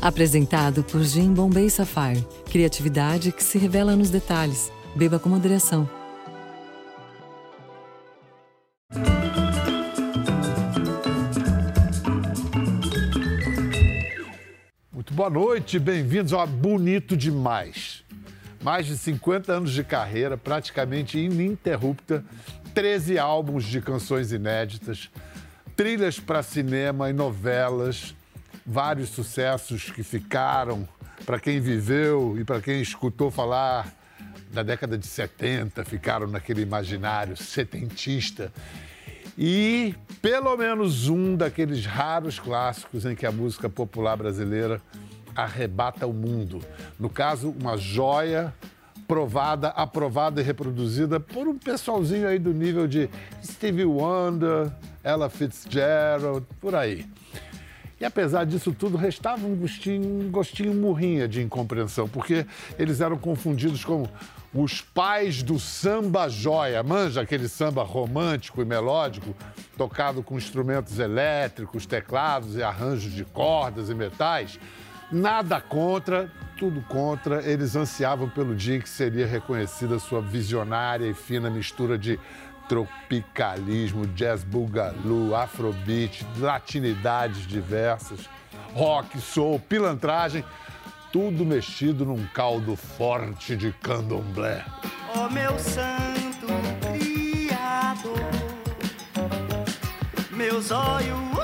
Apresentado por Jim Bombay Sapphire. Criatividade que se revela nos detalhes. Beba com moderação. Muito boa noite, bem-vindos ao Bonito Demais. Mais de 50 anos de carreira, praticamente ininterrupta, 13 álbuns de canções inéditas, trilhas para cinema e novelas, vários sucessos que ficaram para quem viveu e para quem escutou falar da década de 70, ficaram naquele imaginário setentista. E pelo menos um daqueles raros clássicos em que a música popular brasileira arrebata o mundo. No caso, uma joia provada, aprovada e reproduzida por um pessoalzinho aí do nível de Stevie Wonder, Ella Fitzgerald, por aí. E apesar disso tudo, restava um gostinho, um gostinho murrinha de incompreensão, porque eles eram confundidos com os pais do samba joia. Manja aquele samba romântico e melódico, tocado com instrumentos elétricos, teclados e arranjos de cordas e metais. Nada contra, tudo contra. Eles ansiavam pelo dia que seria reconhecida sua visionária e fina mistura de tropicalismo, jazz bugaloo, afrobeat, latinidades diversas, rock, soul, pilantragem, tudo mexido num caldo forte de candomblé. Oh, meu santo criador, meus olhos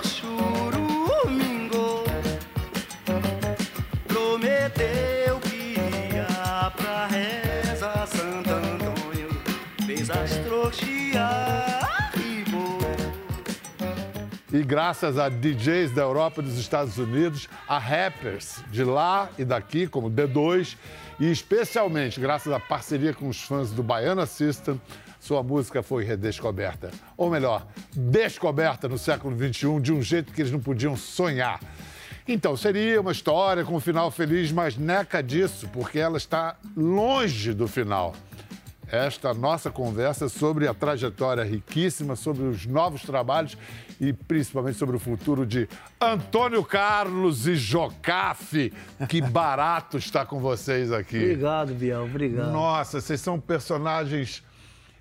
E graças a DJs da Europa e dos Estados Unidos, a rappers de lá e daqui, como D2, e especialmente graças à parceria com os fãs do Baiana System, sua música foi redescoberta. Ou melhor, descoberta no século XXI de um jeito que eles não podiam sonhar. Então, seria uma história com um final feliz, mas neca disso, porque ela está longe do final esta nossa conversa sobre a trajetória riquíssima, sobre os novos trabalhos e principalmente sobre o futuro de Antônio Carlos e Jocafe. Que barato estar com vocês aqui. Obrigado, Biel, obrigado. Nossa, vocês são personagens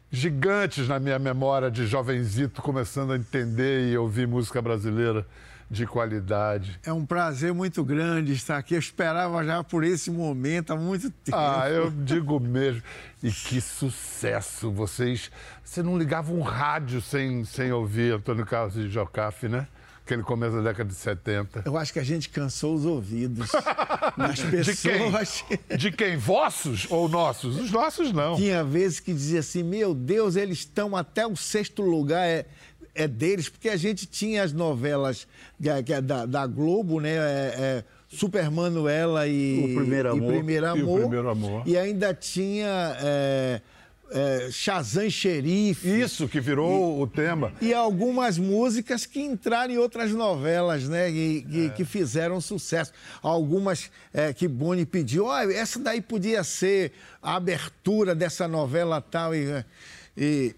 gigantes na minha memória de jovenzito, começando a entender e ouvir música brasileira de qualidade. É um prazer muito grande estar aqui. Eu esperava já por esse momento há muito tempo. Ah, eu digo mesmo. E que sucesso! Vocês. Você não ligava um rádio sem, sem ouvir Antônio Carlos de Jocafe, né? Aquele começo da década de 70. Eu acho que a gente cansou os ouvidos das pessoas. De quem? De quem? Vossos ou nossos? Os nossos não. Tinha vezes que dizia assim: meu Deus, eles estão até o sexto lugar. É é deles, porque a gente tinha as novelas da, da, da Globo, né? É, é, Super Manuela e o Primeiro Amor. E, Primeiro Amor, e, o Primeiro Amor. e ainda tinha é, é, Shazam Xerife. Isso, que virou e, o tema. E algumas músicas que entraram em outras novelas, né? E, é. que fizeram sucesso. Algumas é, que Boni pediu, oh, essa daí podia ser a abertura dessa novela tal. E, e,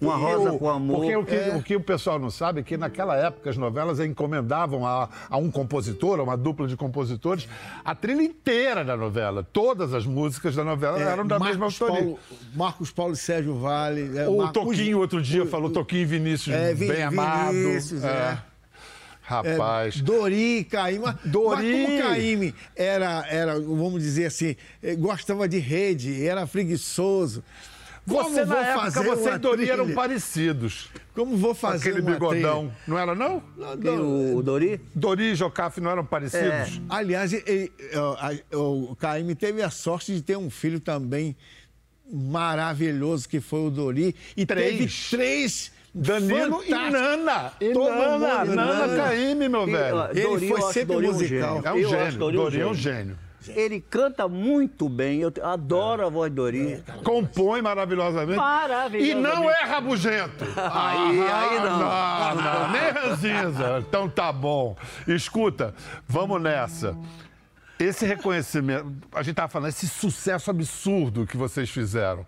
uma rosa com amor. Porque o que, é... o que, o pessoal não sabe é que naquela época as novelas encomendavam a, a, um compositor, a uma dupla de compositores, a trilha inteira da novela. Todas as músicas da novela é, eram da Marcos mesma autoria. Paulo, Marcos Paulo e Sérgio Vale. É, o Marcos... Toquinho outro dia o, falou, Toquinho e Vinícius, é, bem Vinícius, amado. Vinícius, é. é. Rapaz. É, Dori, Caíme. Dori. Mas como Caíme era, era, vamos dizer assim, eh, gostava de rede, era preguiçoso. Você, na época, você e Dori eram parecidos. Como vou fazer Aquele bigodão. Trilha? Não era, não? não o Dori? Dori e Jocafe não eram parecidos? É. Aliás, ele, o Caíme teve a sorte de ter um filho também maravilhoso, que foi o Dori. E três. teve três... Danilo e Nana. E Nana, Nana, Nana Caíme, meu velho. Ele Dori, foi sempre musical. É um gênio. Dori é um gênio. Ele canta muito bem, eu adoro a voz do Ori. Compõe maravilhosamente. Maravilhosamente. E não é rabugento. aí, aí não. Não, não, nem ranzinza. Então tá bom. Escuta, vamos nessa. Esse reconhecimento, a gente estava falando, esse sucesso absurdo que vocês fizeram,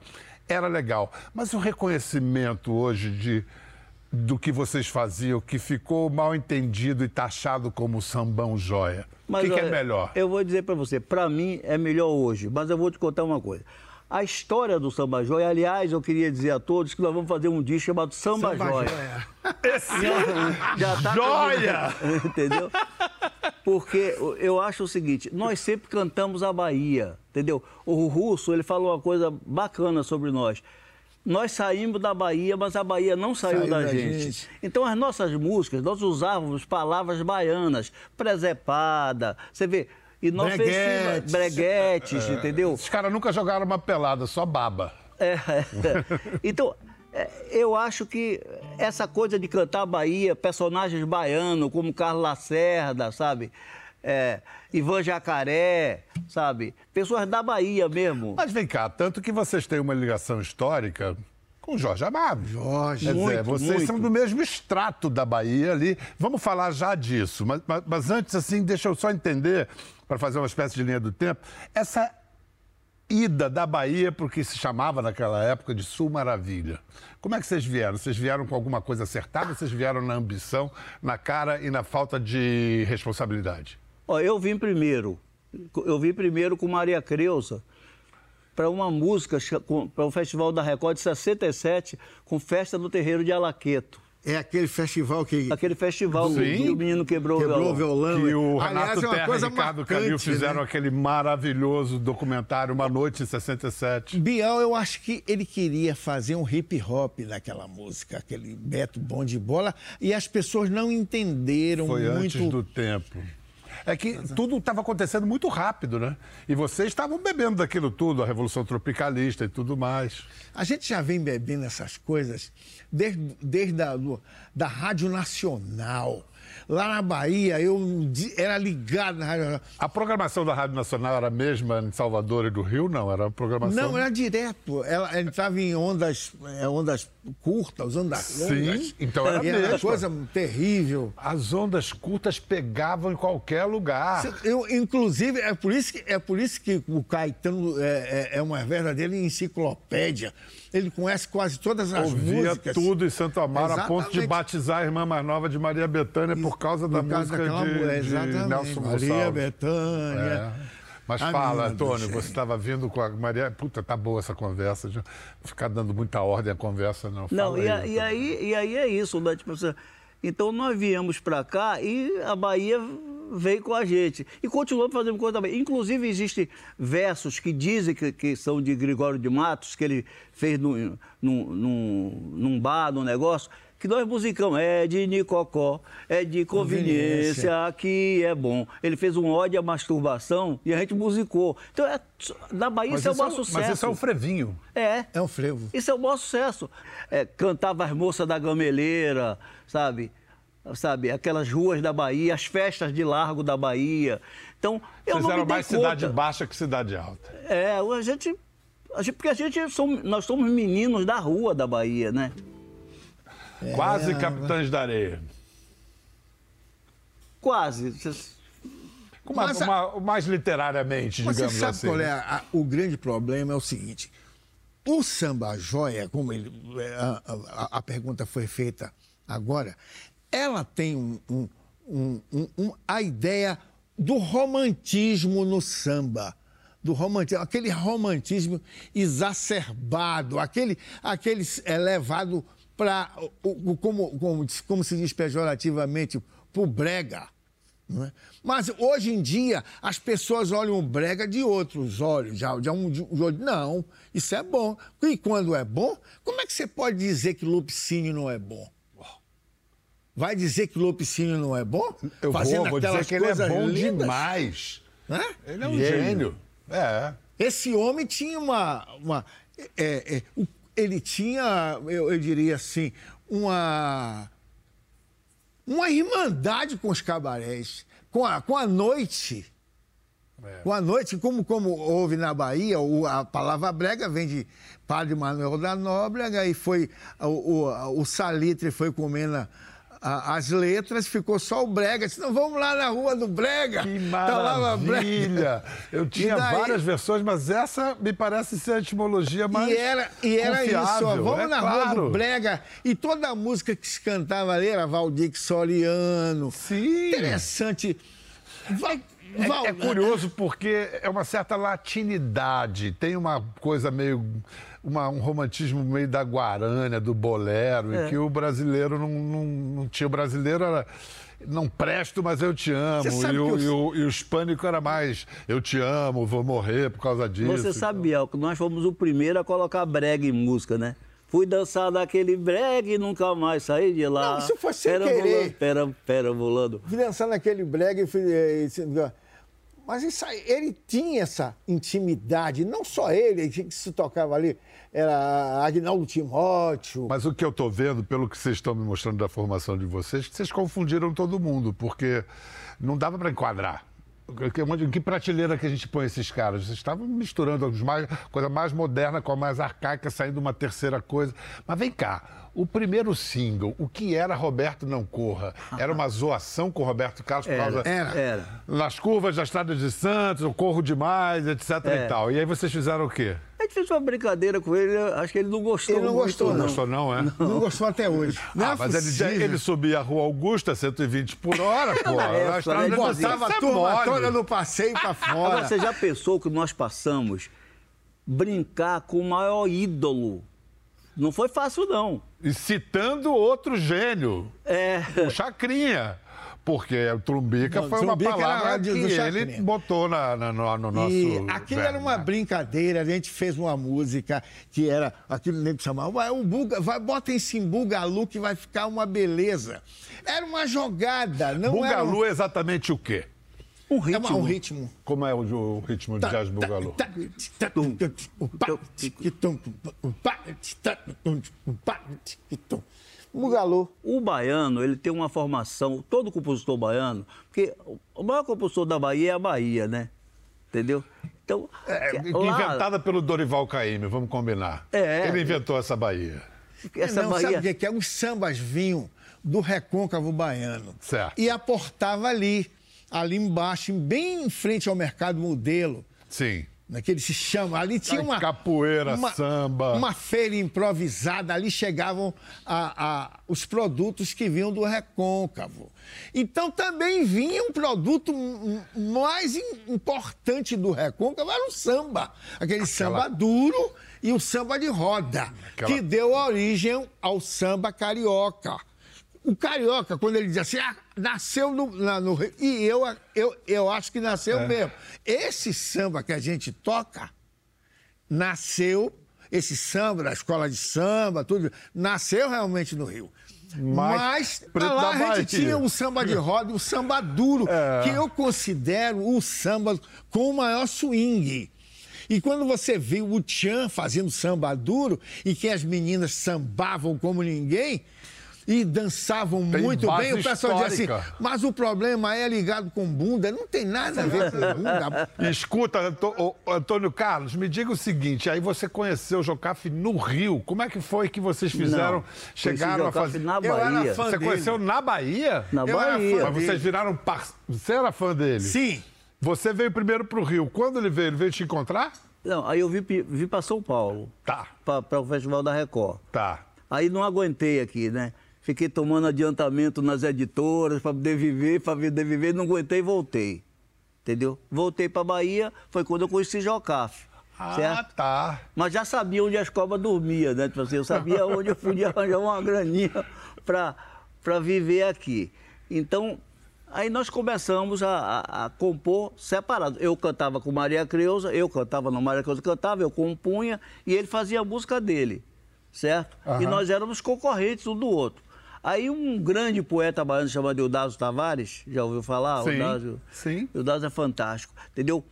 era legal. Mas o reconhecimento hoje de do que vocês faziam que ficou mal entendido e taxado como sambão joia? o que, que é olha, melhor? Eu vou dizer para você, para mim é melhor hoje, mas eu vou te contar uma coisa. A história do Samba Joia, aliás, eu queria dizer a todos que nós vamos fazer um disco chamado Samba, Samba Joia. Joia. Já tá Joia! entendeu? Porque eu acho o seguinte, nós sempre cantamos a Bahia, entendeu? O Russo, ele falou uma coisa bacana sobre nós. Nós saímos da Bahia, mas a Bahia não saiu, Saiu da, da gente. gente. Então, as nossas músicas, nós usávamos palavras baianas, presepada, você vê... E nós Breguetes. breguetes, entendeu? Os caras nunca jogaram uma pelada, só baba. É, é. Então, é, eu acho que essa coisa de cantar Bahia, personagens baianos, como Carlos Lacerda, sabe? É, Ivan Jacaré, sabe? Pessoas da Bahia mesmo. Mas vem cá, tanto que vocês têm uma ligação histórica com Jorge Amado. Jorge. Quer dizer, Muito, vocês muito. são do mesmo extrato da Bahia ali. Vamos falar já disso. Mas, mas- mas antes, assim, deixa eu só entender, para fazer uma espécie de linha do tempo, essa ida da Bahia para o que se chamava naquela época de Sul Maravilha. Como é que vocês vieram? Vocês vieram com alguma coisa acertada? Vocês vieram na ambição, na cara e na falta de responsabilidade? Ó, eu vim primeiro. Eu vim primeiro com Maria Creuza para uma música, para o Festival da Record de 67, com Festa no Terreiro de Alaqueto. É aquele festival que Aquele festival Sim. que o menino quebrou, quebrou o violão. Que o Aliás, Renato é uma Terra e Ricardo marcante, Calil fizeram né? aquele maravilhoso documentário Uma Noite em 67. Bial, eu acho que ele queria fazer um hip hop naquela música, aquele Beto Bom de Bola, e as pessoas não entenderam Foi muito. antes do tempo. É que tudo estava acontecendo muito rápido, né? E vocês estavam bebendo daquilo tudo, a Revolução Tropicalista e tudo mais. A gente já vem bebendo essas coisas desde, desde a da Rádio Nacional. Lá na Bahia, eu era ligado na Rádio Nacional. A programação da Rádio Nacional era a mesma em Salvador e do Rio? Não, era a programação... Não, era direto. Ela entrava em ondas, é, ondas curtas, ondas Sim, longas. então era e era coisa terrível. As ondas curtas pegavam em qualquer lugar. Eu, inclusive, é por isso que, é por isso que o Caetano é, é- é uma verdadeira enciclopédia. Ele conhece quase todas as Ouvia músicas. tudo em Santo Amaro, a ponto de Exatamente. batizar a irmã mais nova de Maria Bethânia por causa da Por causa música de, mulher, de exatamente. Nelson Maria Gonçalves. Bethânia. É. Mas A fala, Antônio, você estava vindo com a Maria. Puta, tá boa essa conversa. já. Ficar dando muita ordem à conversa, não. Não, e, aí, a- e aí, e aí é isso, né? Tipo, assim, então nós viemos para cá e a Bahia veio com a gente. E continuamos fazendo coisa também. Inclusive, existem versos que dizem que, que são de Gregório de Matos, que ele fez num, num, num, num bar, num negócio, que nós musicamos. É de Nicocó, é de conveniência, aqui é bom. Ele fez um ódio à masturbação e a gente musicou. Então, é, na Bahia Mas isso é é maior um- sucesso. mas isso é um frevinho. É. É um frevo. Isso é o maior sucesso. É, cantava as moças da gameleira, sabe? Sabe, aquelas ruas da Bahia, as festas de largo da Bahia. Então, eu Vocês não eram mais conta. cidade baixa que cidade alta. É, a gente, a gente- porque a gente somos, nós somos meninos da rua da Bahia, né? É, Quase capitães da areia. Quase. Uma, Mas a- uma- mais literariamente, Mas você digamos sabe assim. qual é a- a- o grande problema? É o seguinte: o samba joia, como ele, é, a, a- a pergunta foi feita agora, ela tem um- um- um- a ideia do romantismo no samba. Do romantismo, aquele romantismo exacerbado, aquele, aquele é levado para, como, como, como se diz pejorativamente, para o brega. é? Mas hoje em dia as pessoas olham o brega de outros olhos, já, de um, de olho. Não, isso é bom. E quando é bom, como é que você pode dizer que Lupicínio não é bom? Vai dizer que Lupicínio não é bom? Eu Fazendo vou, vou dizer que ele é bom lindas, demais. né? Ele é um gênio. É. Esse homem tinha uma. uma é, é, o- ele tinha, eu, eu diria assim, uma. Uma irmandade com os cabarés, com a, com a noite. É. Com a noite, como, como houve na Bahia, o- a palavra brega vem de Padre Manuel da Nóbrega e foi. O, o, o Salitre foi comendo a, as letras, ficou só o Brega. Disse, não, vamos lá na rua do Brega. Que Tá lá o Brega. maravilha! Eu tinha daí- várias versões, mas essa me parece ser a etimologia mais E era, e era isso, ó, confiável, vamos é na rua claro. do Brega. E toda a música que se cantava ali era Valdir Soriano. Sim. Interessante. Vai, É, é curioso porque é uma certa latinidade, tem uma coisa meio. Uma- um romantismo meio da guarânia, do bolero, É. e que o brasileiro não, não, não tinha. O brasileiro era. Não presto, mas eu te amo. E o, eu- e, o, e o hispânico era mais eu te amo, vou morrer por causa disso. Você sabe, Biel, que nós fomos o primeiro a colocar brega em música, né? Fui dançar daquele brega e nunca mais saí de lá. Não, isso foi sem pera querer. Volando, pera, pera, volando. fui dançar naquele brega e fui. Mas isso ele tinha essa intimidade, não só ele, que se tocava ali, era Agnaldo Timóteo. Mas o que eu estou vendo, pelo que vocês estão me mostrando da formação de vocês, que vocês confundiram todo mundo, porque não dava para enquadrar. Em que prateleira que a gente põe esses caras? Vocês estavam misturando mais, coisa mais moderna com a mais arcaica, saindo uma terceira coisa. Mas vem cá, o primeiro single, o que era Roberto Não Corra? Era uma zoação com o Roberto Carlos por Era, causa... Era. Era. Nas curvas da Estrada de Santos, eu corro demais, etc É. e tal. E aí vocês fizeram o quê? A gente fez uma brincadeira com ele, acho que ele não gostou. Ele não muito, gostou, Não gostou não, é? Não gostou até hoje. Não Ah, é mas ele, ele subia a rua Augusta, 120 por hora, pô. Na época, A estrada né? de Botava a é turma mole. toda no passeio pra fora. Agora, você já pensou que nós passamos brincar com o maior ídolo? Não foi fácil, não. E citando outro gênio, É. o Chacrinha. Porque o trumbica Não, foi uma trumbica era palavra do- que do ele Chacrinha. botou na, na- no, no nosso... E aquilo era uma né? brincadeira, a gente fez uma música que era, aquilo nem chamava, vai, o Buga, vai, bota em Bugalu que vai ficar uma beleza. Era uma jogada, não era Bugalu é exatamente o quê? Um um, é ritmo. uma- um ritmo. Como é o, o ritmo de jazz Bugalu? Bugalu. O baiano, ele tem uma formação, todo compositor baiano, porque o maior compositor da Bahia é a Bahia, né? Entendeu? Então, É, lá- inventada pelo Dorival Caymmi, vamos combinar. É. Ele inventou essa Bahia. essa não, Bahia... sabe o que que é? Os sambas vinham do recôncavo baiano. Certo. E aportava ali, ali embaixo, bem em frente ao mercado modelo. Sim. Naquele se chama. Ali tinha Ai, uma. capoeira, samba. Uma feira improvisada. Ali chegavam a- a- os produtos que vinham do recôncavo. Então também vinha um produto mais im- importante do recôncavo, era o samba. Aquele samba duro e o samba de roda, Aquela- que deu origem ao samba carioca. O carioca, quando ele diz assim, ah, nasceu no, na- no Rio. E eu, eu, eu acho que nasceu É. mesmo. Esse samba que a gente toca nasceu, esse samba da escola de samba, tudo, nasceu realmente no Rio. Mas Mas lá a Bahia. gente tinha o samba de roda o samba duro, É. que eu considero o samba com o maior swing. E quando você viu o Tchan fazendo samba duro e que as meninas sambavam como ninguém e dançavam Tem muito bem, o pessoal dizia histórica. assim, mas o problema é ligado com bunda. Não tem nada a ver com bunda. Escuta, Antônio Carlos, me diga o seguinte: aí você conheceu o Jocafe no Rio. Como é que foi que vocês fizeram? Não, chegaram a fazer. Na Eu era Bahia. fã Você dele. conheceu na Bahia? Na Eu era Bahia. fã Mas vocês viraram par... Você era fã dele? Sim. Você veio primeiro pro Rio. Quando ele veio? Ele veio te encontrar? Não, aí eu vi, vi para São Paulo, Tá, para o Festival da Record. tá. Aí não aguentei aqui, né? Fiquei tomando adiantamento nas editoras para poder viver, para poder viver, não aguentei e voltei. Entendeu? Voltei para Bahia, foi quando eu conheci Jocafe. Ah, certo? tá. Mas já sabia onde as cobras dormiam, né? Tipo assim, eu sabia onde eu podia arranjar uma graninha para viver aqui. Então, aí nós começamos a, a- a compor separado. Eu cantava com Maria Creuza, eu cantava, não, Maria Creuza cantava, eu compunha, e ele fazia a música dele, certo? E Aham. nós éramos concorrentes um do outro. Aí um grande poeta baiano chamado Eudásio Tavares, já ouviu falar? Sim, Eudásio, sim. Eudásio é fantástico, entendeu?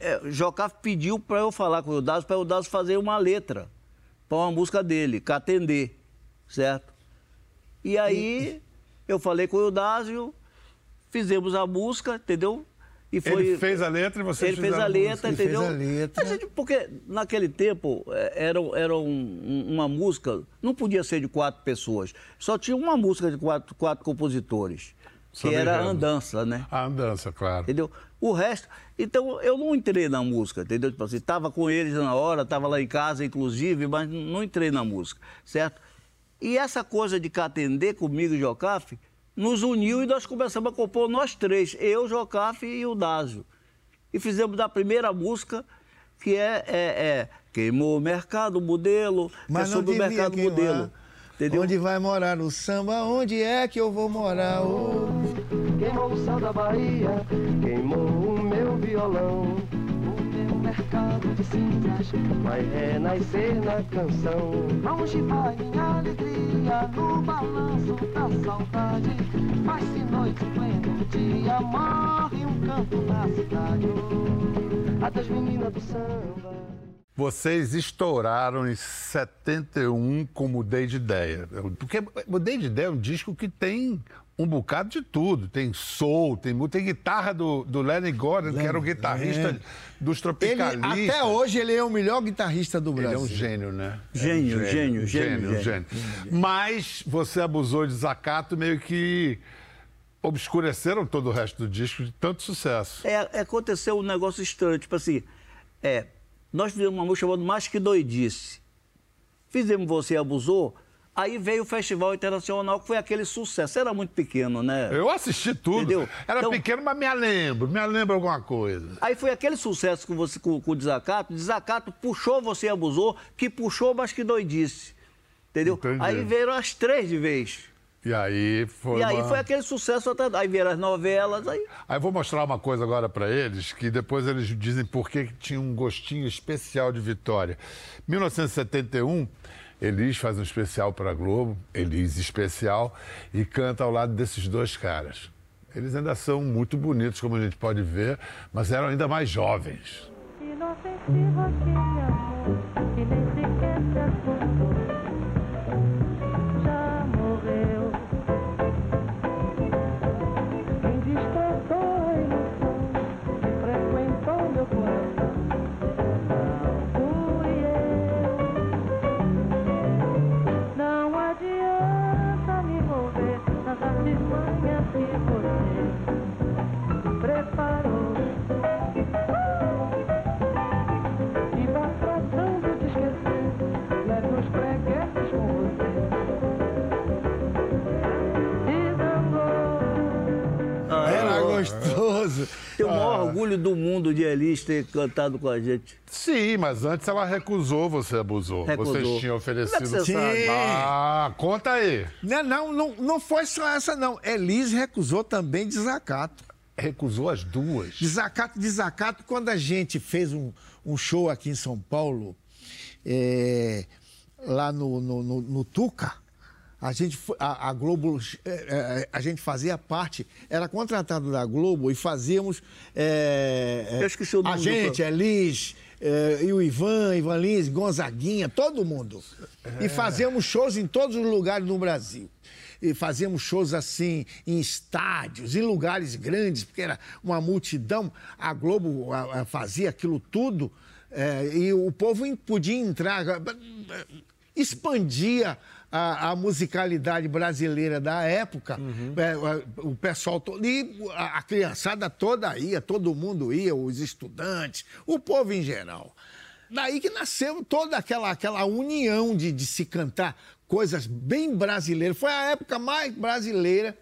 É, Jocafe pediu para eu falar com o Eudásio, para o Eudásio fazer uma letra para uma música dele, Catendê, certo? E aí eu falei com o Eudásio, fizemos a música, entendeu? E foi, Ele fez a letra e você Ele fez a letra, Ele fez entendeu? a letra. A gente- porque naquele tempo eh, era, era um- um- uma música, não podia ser de quatro pessoas. Só tinha uma música de quatro, quatro compositores, que Sobre era enredo. Andança, né? A andança, claro. Entendeu? O resto. Então, eu não entrei na música, entendeu? Tipo assim, tava com eles na hora, tava lá em casa, inclusive, mas não entrei na música, certo? E essa coisa de Catendê comigo e Jocafe nos uniu e nós começamos a compor nós três, eu, Jocafe e o Dásio. E fizemos da primeira música, que é, é, é Queimou o Mercado Modelo, é Mas não sobre o Mercado queimar. Modelo. Entendeu? Onde vai morar no samba? Onde é que eu vou morar? Ô, Queimou o céu da Bahia, queimou o meu violão. Mercado de cinzas vai renascer na canção. Onde vai minha alegria no balanço da saudade? Faz-se noite pleno dia, morre um canto na cidade. Adeus, menina do samba. Vocês estouraram em 71 com Mudei de Ideia. Porque Mudei de Ideia é um disco que tem um bocado de tudo. Tem soul, tem, tem guitarra do, do Lenny Gordon, que era o guitarrista é. dos Ele, Tropicalistas. até hoje ele é o melhor guitarrista do Ele Brasil. é um gênio, né? Gênio, É um gênio, gênio, gênio. Mas você abusou de Zacato, meio que obscureceram todo o resto do disco de tanto sucesso. É, aconteceu um negócio estranho, tipo assim, é, nós fizemos uma música chamada Mais Que Doidice. Fizemos Você Abusou, aí veio o Festival Internacional, que foi aquele sucesso. Era muito pequeno, né? Eu assisti tudo. Entendeu? Era Então- pequeno, mas me lembro. Me lembro alguma coisa. Aí foi aquele sucesso com, você, com, com o Desacato. Desacato puxou Você Abusou, que puxou Mais Que Doidice. Entendeu? Entendi. Aí vieram as três de vez. E aí foi. e aí uma- foi aquele sucesso até. Aí vieram as novelas, aí. Aí eu vou mostrar uma coisa agora pra eles, que depois eles dizem por que tinha um gostinho especial de Vitória. 1971, Elis faz um especial para a Globo, Elis especial, e canta ao lado desses dois caras. Eles ainda são muito bonitos, como a gente pode ver, mas eram ainda mais jovens. Inofensivo amor que nem sequer se. Elis ter cantado com a gente. Sim, mas antes ela recusou, você abusou. Recusou. Vocês tinham oferecido. Como é que você sabe? Ah, conta aí. Não, não, não, não foi só essa, não. Elis recusou também desacato. Recusou as duas. Desacato, desacato. Quando a gente fez um, um show aqui em São Paulo, é, lá no, no, no- no Tuca, a gente, a, a Globo, é, é, a gente fazia parte, era contratado da Globo e fazíamos. é, é, Eu esqueci o nome A do gente, pro- Elis, é, e o Ivan, Ivan Lins, Gonzaguinha, todo mundo. E fazíamos shows em todos os lugares do Brasil. E fazíamos shows assim, em estádios, em lugares grandes, porque era uma multidão. A Globo a- a fazia aquilo tudo é, e o povo podia entrar, expandia a, a musicalidade brasileira da época. É, o pessoal todo. E a, a criançada toda ia, todo mundo ia, os estudantes, o povo em geral. Daí que nasceu toda aquela, aquela união de, de se cantar coisas bem brasileiras. Foi a época mais brasileira,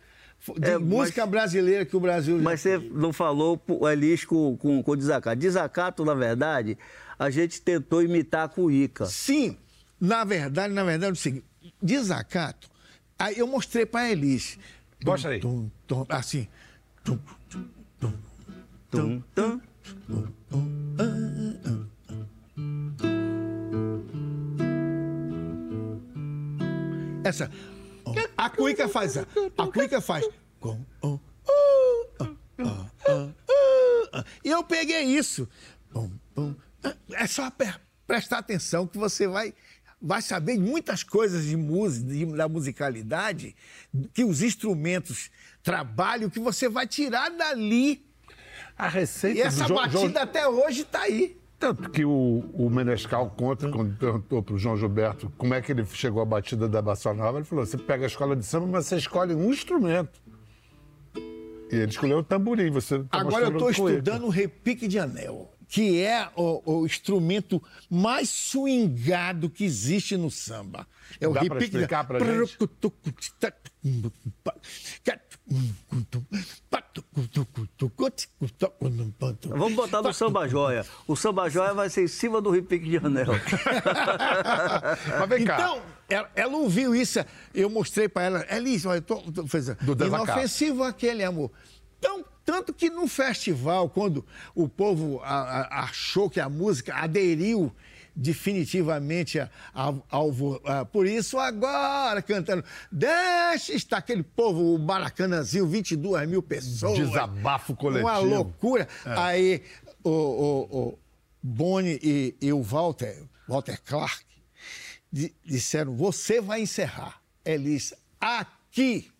de É, mas- música brasileira que o Brasil já Mas você não falou o Elis com, com, com o Desacato. Desacato, na verdade, a gente tentou imitar o Ica. Sim, na verdade, na verdade, é o seguinte, desacato, aí eu mostrei para a Elis. Mostra aí. Tum, tum, assim. Tum, tum, tum, Tum, tum. Essa. A cuica faz. A a cuica faz. com, oh, oh, oh, oh, oh, oh. E eu peguei isso. É só prestar atenção que você vai, vai saber muitas coisas de música, de- da musicalidade, que os instrumentos trabalham, que você vai tirar dali. A receita E essa batida até hoje tá aí. Tanto que o, o Menescal conta, Hum. quando perguntou para o João Gilberto como é que ele chegou à batida da Bossa Nova, ele falou: você pega a escola de samba, mas você escolhe um instrumento. E ele escolheu o tamborim. Você tá Agora eu estou estudando o repique de anel, que é o, o instrumento mais swingado que existe no samba. É o Dá repique explicar pra gente? Vamos botar no samba joia. O samba joia vai ser em cima do repique de anel. Mas vem cá. Então, ela, ela ouviu isso, eu mostrei para ela, Elise, olha, eu tô, tô fazendo. Do. Inofensivo aquele amor. Então, tanto que no festival, quando o povo a- a- achou que a música aderiu definitivamente a- ao, por isso agora cantando deixa estar aquele povo o Maracanãzinho 22 mil pessoas Desabafo coletivo. uma loucura aí o, o, o Boni e, e o Walter Walter Clark di- disseram: você vai encerrar. Elis, aqui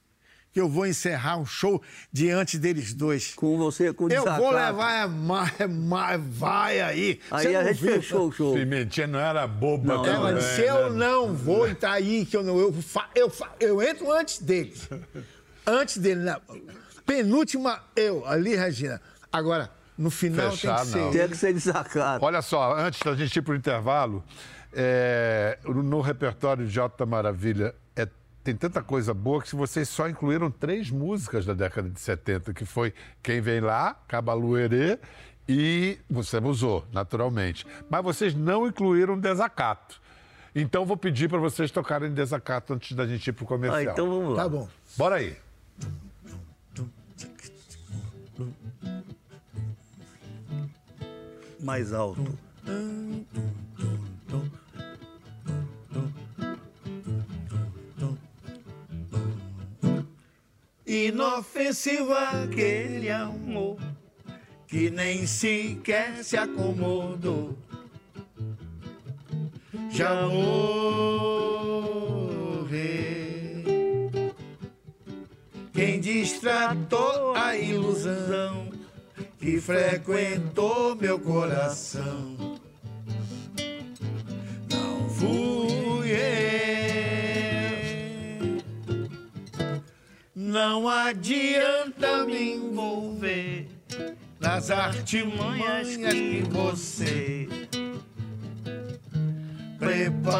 que eu vou encerrar um show diante deles dois. Com você, com o Eu vou desacato. levar é mais, mais, vai aí. Aí Você a gente viu? fechou o show. Pimentinha não era boba Não, também, Ela não, disse, eu né? não vou entrar aí, que eu não. Eu, fa, eu, fa, eu entro antes deles. Antes dele. Na, penúltima, eu, ali, Regina. Agora, no final Fechar, tem que ser. não. Tem que ser desacato. Olha só, antes da gente ir para o intervalo, é, no repertório de Jota Maravilha é, tem tanta coisa boa que vocês só incluíram três músicas da década de 70, que foi Quem Vem Lá, Cabaluerê e você usou, naturalmente. Mas vocês não incluíram Desacato. Então vou pedir para vocês tocarem Desacato antes da gente ir para o comercial. Ah, então vamos lá. Tá bom. Bora aí. Mais alto. Inofensivo aquele amor que nem sequer se acomodou. Já morreu. Quem distratou a ilusão que frequentou meu coração. Não adianta me envolver nas artimanhas que você preparou.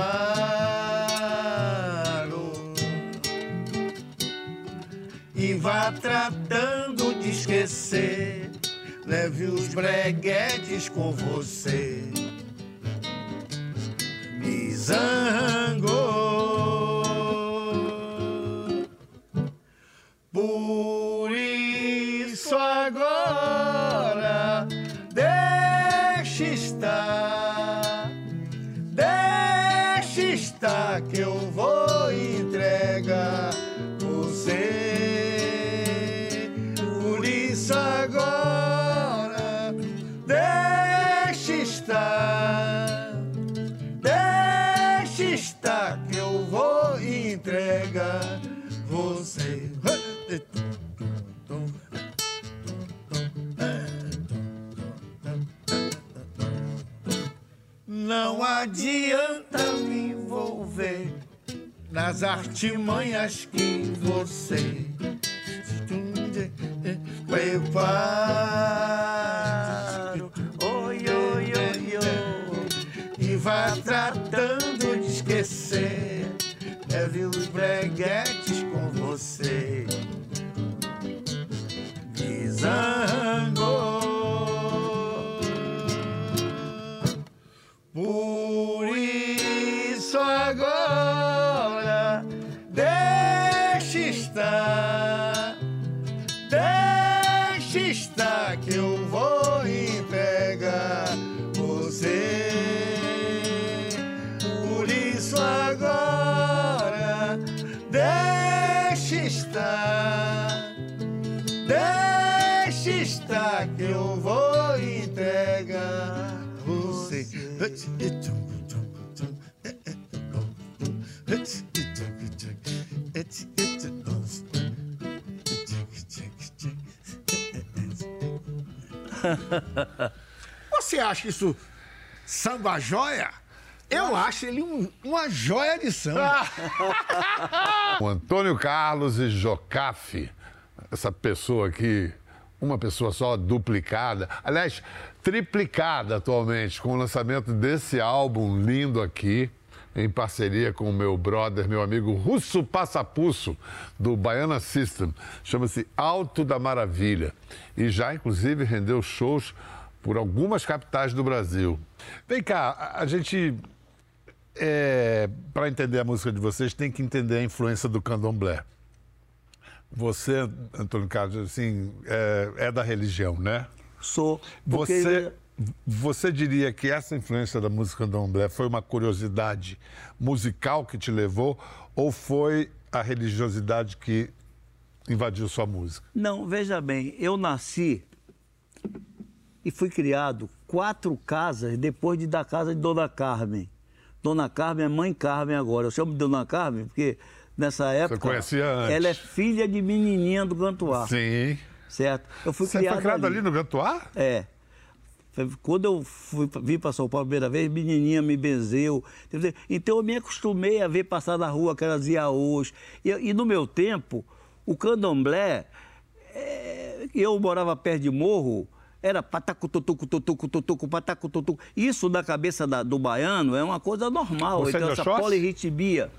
E vá tratando de esquecer. Leve os breguetes com você. Me adianta me envolver nas artimanhas que você Você acha isso samba joia? Eu acho ele um- uma joia de samba. O Antônio Carlos e Jocafe, essa pessoa aqui, uma pessoa só duplicada, aliás, triplicada atualmente, com o lançamento desse álbum lindo aqui, em parceria com o meu brother, meu amigo Russo Passapusso, do Baiana System. Chama-se Alto da Maravilha. E já, inclusive, rendeu shows por algumas capitais do Brasil. Vem cá, a- gente para entender a música de vocês, tem que entender a influência do candomblé. Você, Antônio Carlos, assim, é, é da religião, né? Sou. Porque Você, você diria que essa influência da música candomblé foi uma curiosidade musical que te levou ou foi a religiosidade que invadiu sua música? Não, veja bem, eu nasci e fui criado quatro casas depois de da casa de Dona Carmen. Dona Carmen é mãe Carmen agora. Eu chamo de Dona Carmen porque nessa época conhecia antes. ela é filha de menininha do Gantuá, Sim. certo? Eu fui Você criado, foi criado ali no Gantuá? É. Quando eu fui, vim para São Paulo a primeira vez, menininha me benzeu. entendeu? Então eu me acostumei a ver passar na rua aquelas iaôs. E, e no meu tempo, o candomblé, é, eu morava perto de morro, era patacututucu, tutucu, tutucu, patacututucu. Isso na cabeça da- do baiano é uma coisa normal. Você é então de essa Oxóssi? polirritmia.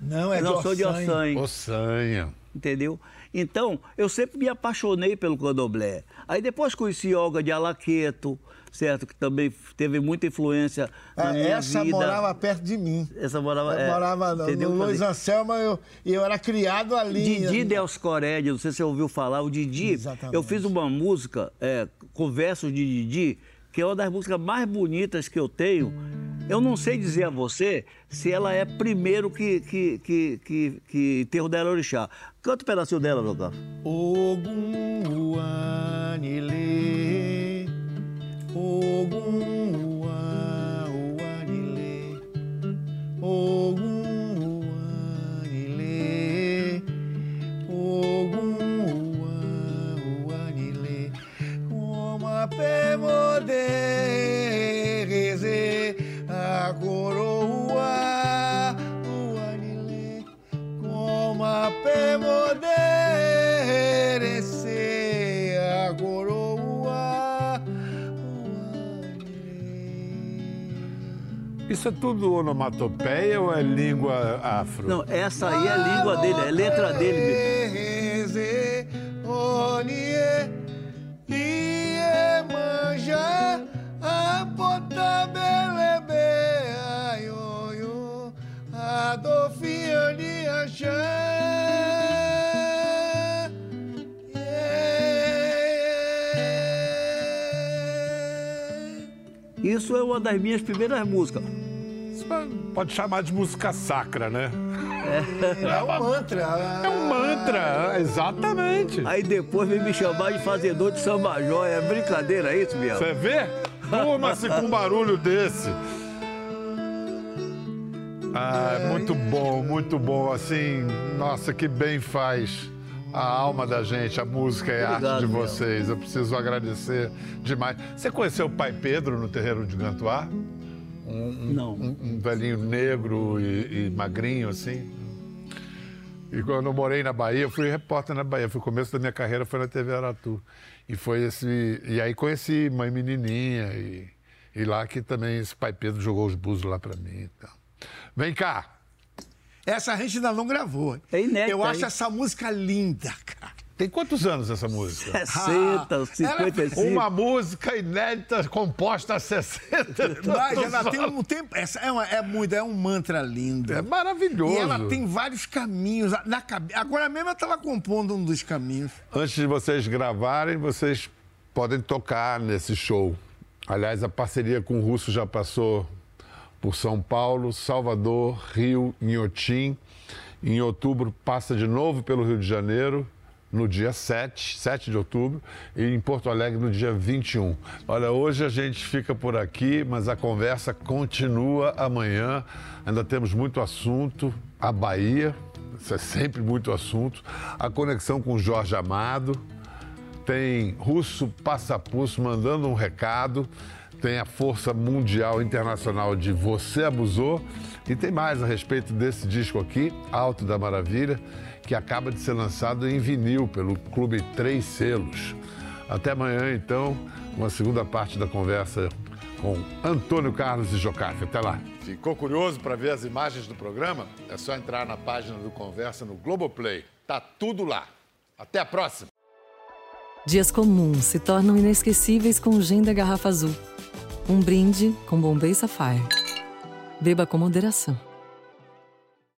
Não, é eu não sou de Ossanha. Ossanha Ossanha. entendeu? Então, eu sempre me apaixonei pelo candomblé. Aí depois conheci Olga de Alaqueto, certo? Que também teve muita influência na Ah, minha Essa vida. morava perto de mim. Essa morava... Eu é, morava no, Luiz Anselmo eu- e eu, era criado ali. Didi Dels Corelli, não sei se você ouviu falar, o Didi, Exatamente. eu fiz uma música, é, com versos de Didi, que é uma das músicas mais bonitas que eu tenho. Eu não sei dizer a você se ela é primeiro que, que, que, que, que enterro dela orixá. Canta um pedacinho dela, meu caro. Ogum Uanile, Ogum Ua- Uanile, Ogum Uanile, Ogum Ua- Uanile, como a pé reze a coroa Uanile, como a pé esse Isso é tudo onomatopeia ou é língua afro? Não, essa aí é a língua dele, é a letra dele mesmo. Isso é uma das minhas primeiras músicas. Isso Pode chamar de música sacra, né? É um mantra. É um mantra, exatamente. Aí depois vem me chamar de fazedor de samba jóia. É brincadeira isso, Biel? Você vê? Durma-se com um barulho desse. Ah, é muito bom, muito bom. Assim, nossa, que bem faz a alma da gente, a música e a arte de vocês. Eu preciso agradecer demais. Você conheceu o pai Pedro no terreiro de Gantuá? Não. Um, um velhinho negro e, e magrinho, assim. E quando eu morei na Bahia, eu fui repórter na Bahia. Foi o começo da minha carreira, foi na TV Aratu. E foi esse. E aí conheci Mãe Menininha. E, e lá que também esse pai Pedro jogou os búzios lá pra mim. Então. Vem cá. Essa a gente ainda não gravou. É inédita, Eu acho hein? essa música linda, cara. Tem quantos anos essa música? 60, 55. Uma música inédita composta há 60 Mas ela tem um tempo. Essa é, uma- é muito, é um mantra lindo. É maravilhoso. E ela tem vários caminhos na cabeça. Agora mesmo eu estava compondo um dos caminhos. Antes de vocês gravarem, vocês podem tocar nesse show. Aliás, a parceria com o Russo já passou por São Paulo, Salvador, Rio, Inhotim. Em outubro passa de novo pelo Rio de Janeiro, no dia 7, 7 de outubro, e em Porto Alegre no dia 21. Olha, hoje a gente fica por aqui, mas a conversa continua amanhã. Ainda temos muito assunto. A Bahia, isso é sempre muito assunto. A conexão com Jorge Amado. tem russo passapulso mandando um recado, tem a Força Mundial Internacional de Você Abusou e tem mais a respeito desse disco aqui, Alto da Maravilha, que acaba de ser lançado em vinil pelo Clube Três Selos. Até amanhã, então, uma segunda parte da conversa com Antônio Carlos e Jocafe. Até lá. Ficou curioso para ver as imagens do programa? É só entrar na página do Conversa no Globoplay. Tá tudo lá. Até a próxima. Dias comuns se tornam inesquecíveis com o gin da garrafa azul. Um brinde com Bombay Sapphire. Beba com moderação.